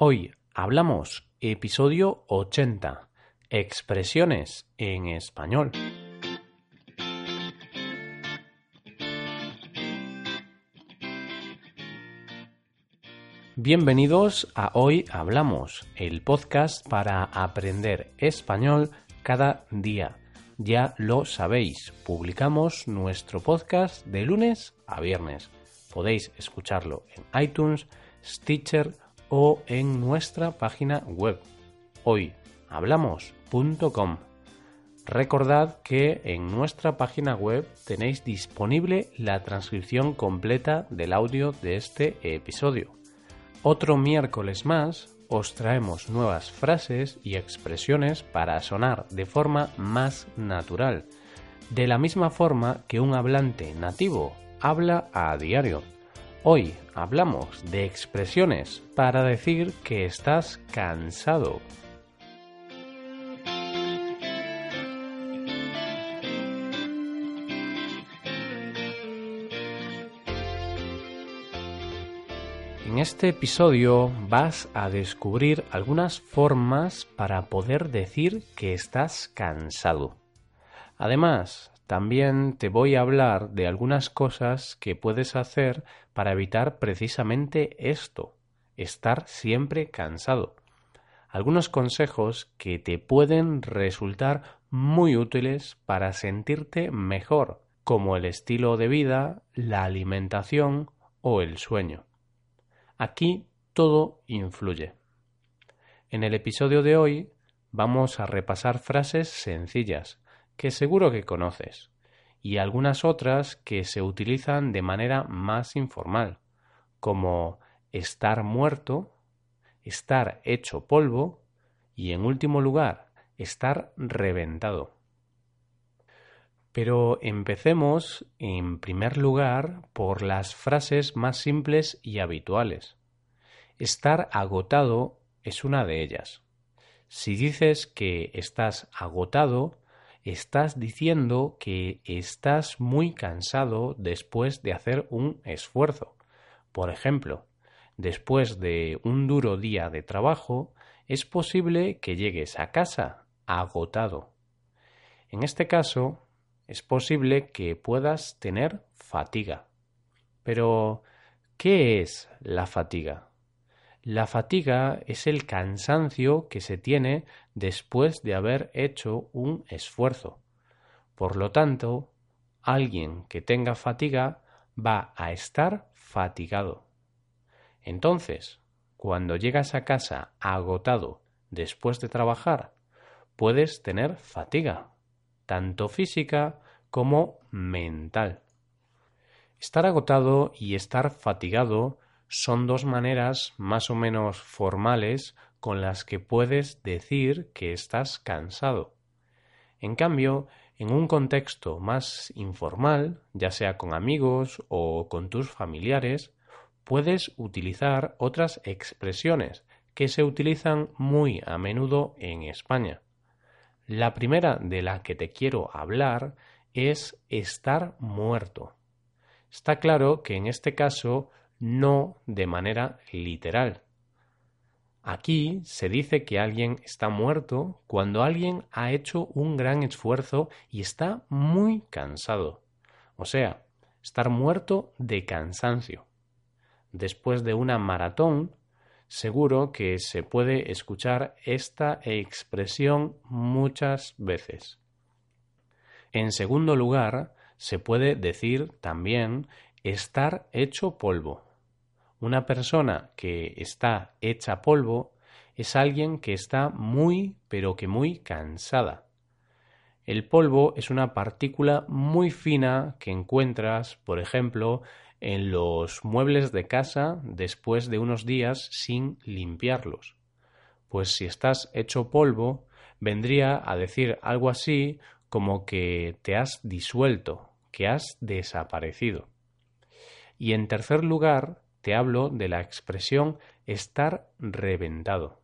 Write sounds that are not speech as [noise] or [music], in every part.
Hoy hablamos episodio 80, expresiones en español. Bienvenidos a Hoy Hablamos, el podcast para aprender español cada día. Ya lo sabéis, publicamos nuestro podcast de lunes a viernes. Podéis escucharlo en iTunes, Stitcher o en nuestra página web hoyhablamos.com. Recordad que en nuestra página web tenéis disponible la transcripción completa del audio de este episodio. Otro miércoles más os traemos nuevas frases y expresiones para sonar de forma más natural, de la misma forma que un hablante nativo habla a diario. Hoy hablamos de expresiones para decir que estás cansado En este episodio vas a descubrir algunas formas para poder decir que estás cansado. Además, también te voy a hablar de algunas cosas que puedes hacer para evitar precisamente esto, estar siempre cansado. Algunos consejos que te pueden resultar muy útiles para sentirte mejor, como el estilo de vida, la alimentación o el sueño. Aquí todo influye. En el episodio de hoy vamos a repasar frases sencillas que seguro que conoces y algunas otras que se utilizan de manera más informal, como estar muerto, estar hecho polvo y en último lugar, estar reventado. Pero empecemos, en primer lugar, por las frases más simples y habituales. Estar agotado es una de ellas. Si dices que estás agotado, estás diciendo que estás muy cansado después de hacer un esfuerzo. Por ejemplo, después de un duro día de trabajo, es posible que llegues a casa agotado. En este caso, es posible que puedas tener fatiga. Pero, ¿qué es la fatiga? La fatiga es el cansancio que se tiene después de haber hecho un esfuerzo. Por lo tanto, alguien que tenga fatiga va a estar fatigado. Entonces, cuando llegas a casa agotado después de trabajar, puedes tener fatiga tanto física como mental. Estar agotado y estar fatigado son dos maneras más o menos formales con las que puedes decir que estás cansado. En cambio, en un contexto más informal, ya sea con amigos o con tus familiares, puedes utilizar otras expresiones que se utilizan muy a menudo en España. La primera de la que te quiero hablar es estar muerto. Está claro que en este caso no de manera literal. Aquí se dice que alguien está muerto cuando alguien ha hecho un gran esfuerzo y está muy cansado. O sea, estar muerto de cansancio. Después de una maratón, seguro que se puede escuchar esta expresión muchas veces. En segundo lugar, se puede decir también estar hecho polvo. Una persona que está hecha polvo es alguien que está muy, pero que muy cansada. El polvo es una partícula muy fina que encuentras, por ejemplo, en los muebles de casa después de unos días sin limpiarlos. Pues si estás hecho polvo, vendría a decir algo así como que te has disuelto, que has desaparecido. Y en tercer lugar, hablo de la expresión estar reventado.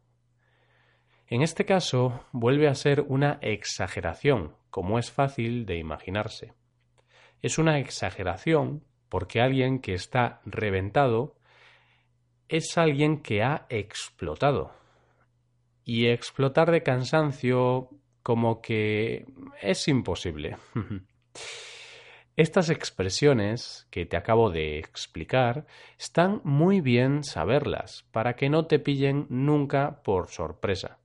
En este caso, vuelve a ser una exageración, como es fácil de imaginarse. Es una exageración porque alguien que está reventado es alguien que ha explotado. Y explotar de cansancio como que es imposible. [laughs] Estas expresiones que te acabo de explicar están muy bien saberlas para que no te pillen nunca por sorpresa.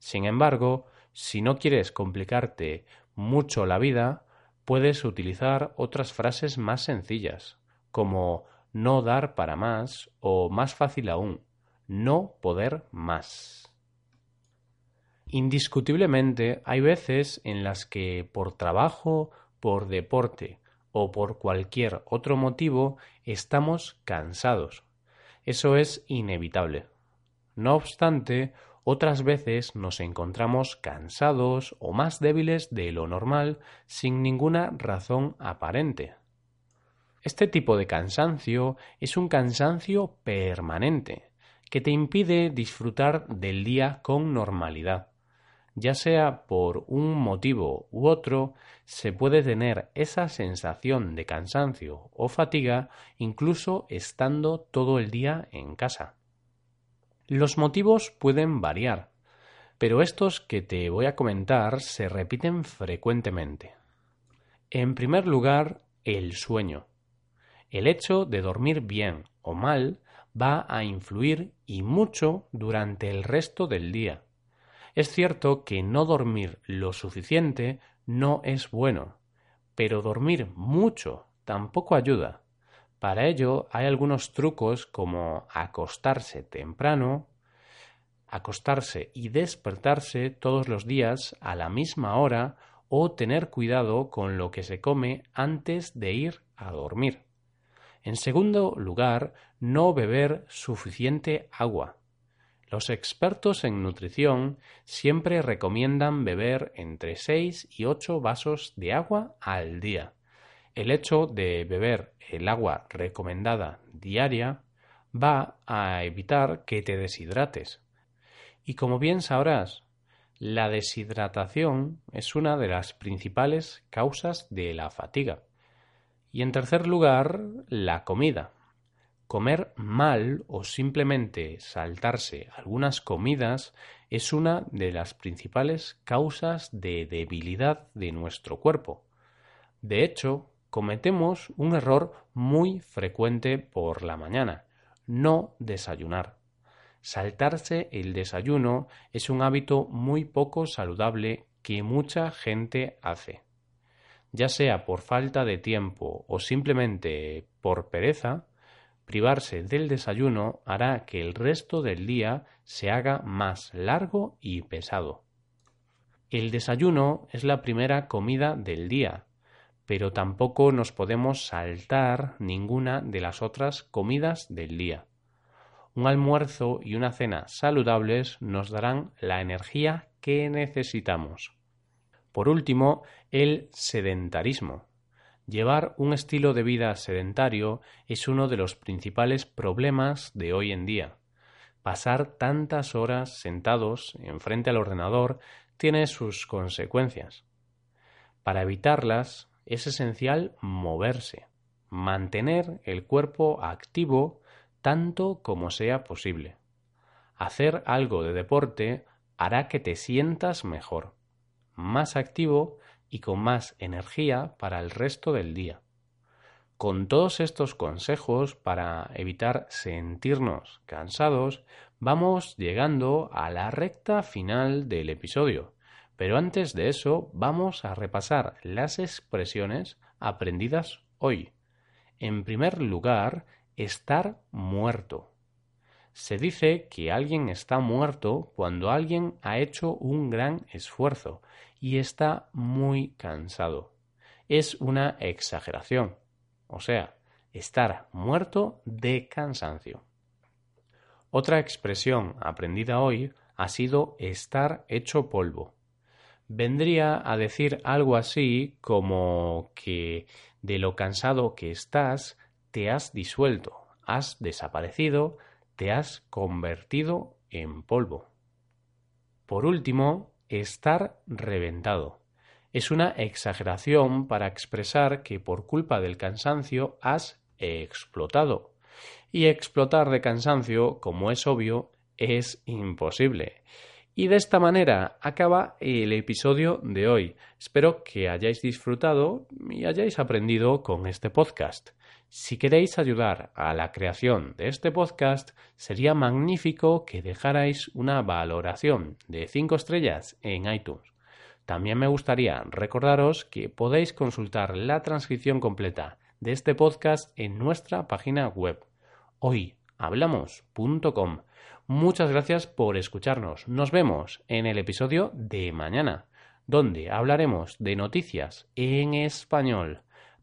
Sin embargo, si no quieres complicarte mucho la vida, puedes utilizar otras frases más sencillas, como no dar para más o más fácil aún, no poder más. Indiscutiblemente hay veces en las que por trabajo, por deporte o por cualquier otro motivo estamos cansados. Eso es inevitable. No obstante, otras veces nos encontramos cansados o más débiles de lo normal sin ninguna razón aparente. Este tipo de cansancio es un cansancio permanente, que te impide disfrutar del día con normalidad ya sea por un motivo u otro, se puede tener esa sensación de cansancio o fatiga incluso estando todo el día en casa. Los motivos pueden variar, pero estos que te voy a comentar se repiten frecuentemente. En primer lugar, el sueño. El hecho de dormir bien o mal va a influir y mucho durante el resto del día es cierto que no dormir lo suficiente no es bueno, pero dormir mucho tampoco ayuda. Para ello hay algunos trucos como acostarse temprano, acostarse y despertarse todos los días a la misma hora o tener cuidado con lo que se come antes de ir a dormir. En segundo lugar, no beber suficiente agua. Los expertos en nutrición siempre recomiendan beber entre 6 y 8 vasos de agua al día. El hecho de beber el agua recomendada diaria va a evitar que te deshidrates. Y como bien sabrás, la deshidratación es una de las principales causas de la fatiga. Y en tercer lugar, la comida. Comer mal o simplemente saltarse algunas comidas es una de las principales causas de debilidad de nuestro cuerpo. De hecho, cometemos un error muy frecuente por la mañana, no desayunar. Saltarse el desayuno es un hábito muy poco saludable que mucha gente hace. Ya sea por falta de tiempo o simplemente por pereza, Privarse del desayuno hará que el resto del día se haga más largo y pesado. El desayuno es la primera comida del día, pero tampoco nos podemos saltar ninguna de las otras comidas del día. Un almuerzo y una cena saludables nos darán la energía que necesitamos. Por último, el sedentarismo. Llevar un estilo de vida sedentario es uno de los principales problemas de hoy en día. Pasar tantas horas sentados enfrente al ordenador tiene sus consecuencias. Para evitarlas es esencial moverse, mantener el cuerpo activo tanto como sea posible. Hacer algo de deporte hará que te sientas mejor, más activo y con más energía para el resto del día. Con todos estos consejos para evitar sentirnos cansados, vamos llegando a la recta final del episodio. Pero antes de eso, vamos a repasar las expresiones aprendidas hoy. En primer lugar, estar muerto. Se dice que alguien está muerto cuando alguien ha hecho un gran esfuerzo y está muy cansado. Es una exageración, o sea, estar muerto de cansancio. Otra expresión aprendida hoy ha sido estar hecho polvo. Vendría a decir algo así como que de lo cansado que estás te has disuelto, has desaparecido, te has convertido en polvo. Por último, estar reventado. Es una exageración para expresar que por culpa del cansancio has explotado, Y explotar de cansancio, como es obvio, es imposible. Y de esta manera acaba el episodio de hoy. Espero que hayáis disfrutado y hayáis aprendido con este podcast. Si queréis ayudar a la creación de este podcast, sería magnífico que dejarais una valoración de 5 estrellas en iTunes. También me gustaría recordaros que podéis consultar la transcripción completa de este podcast en nuestra página web hoyhablamos.com. Muchas gracias por escucharnos. Nos vemos en el episodio de mañana, donde hablaremos de noticias en español.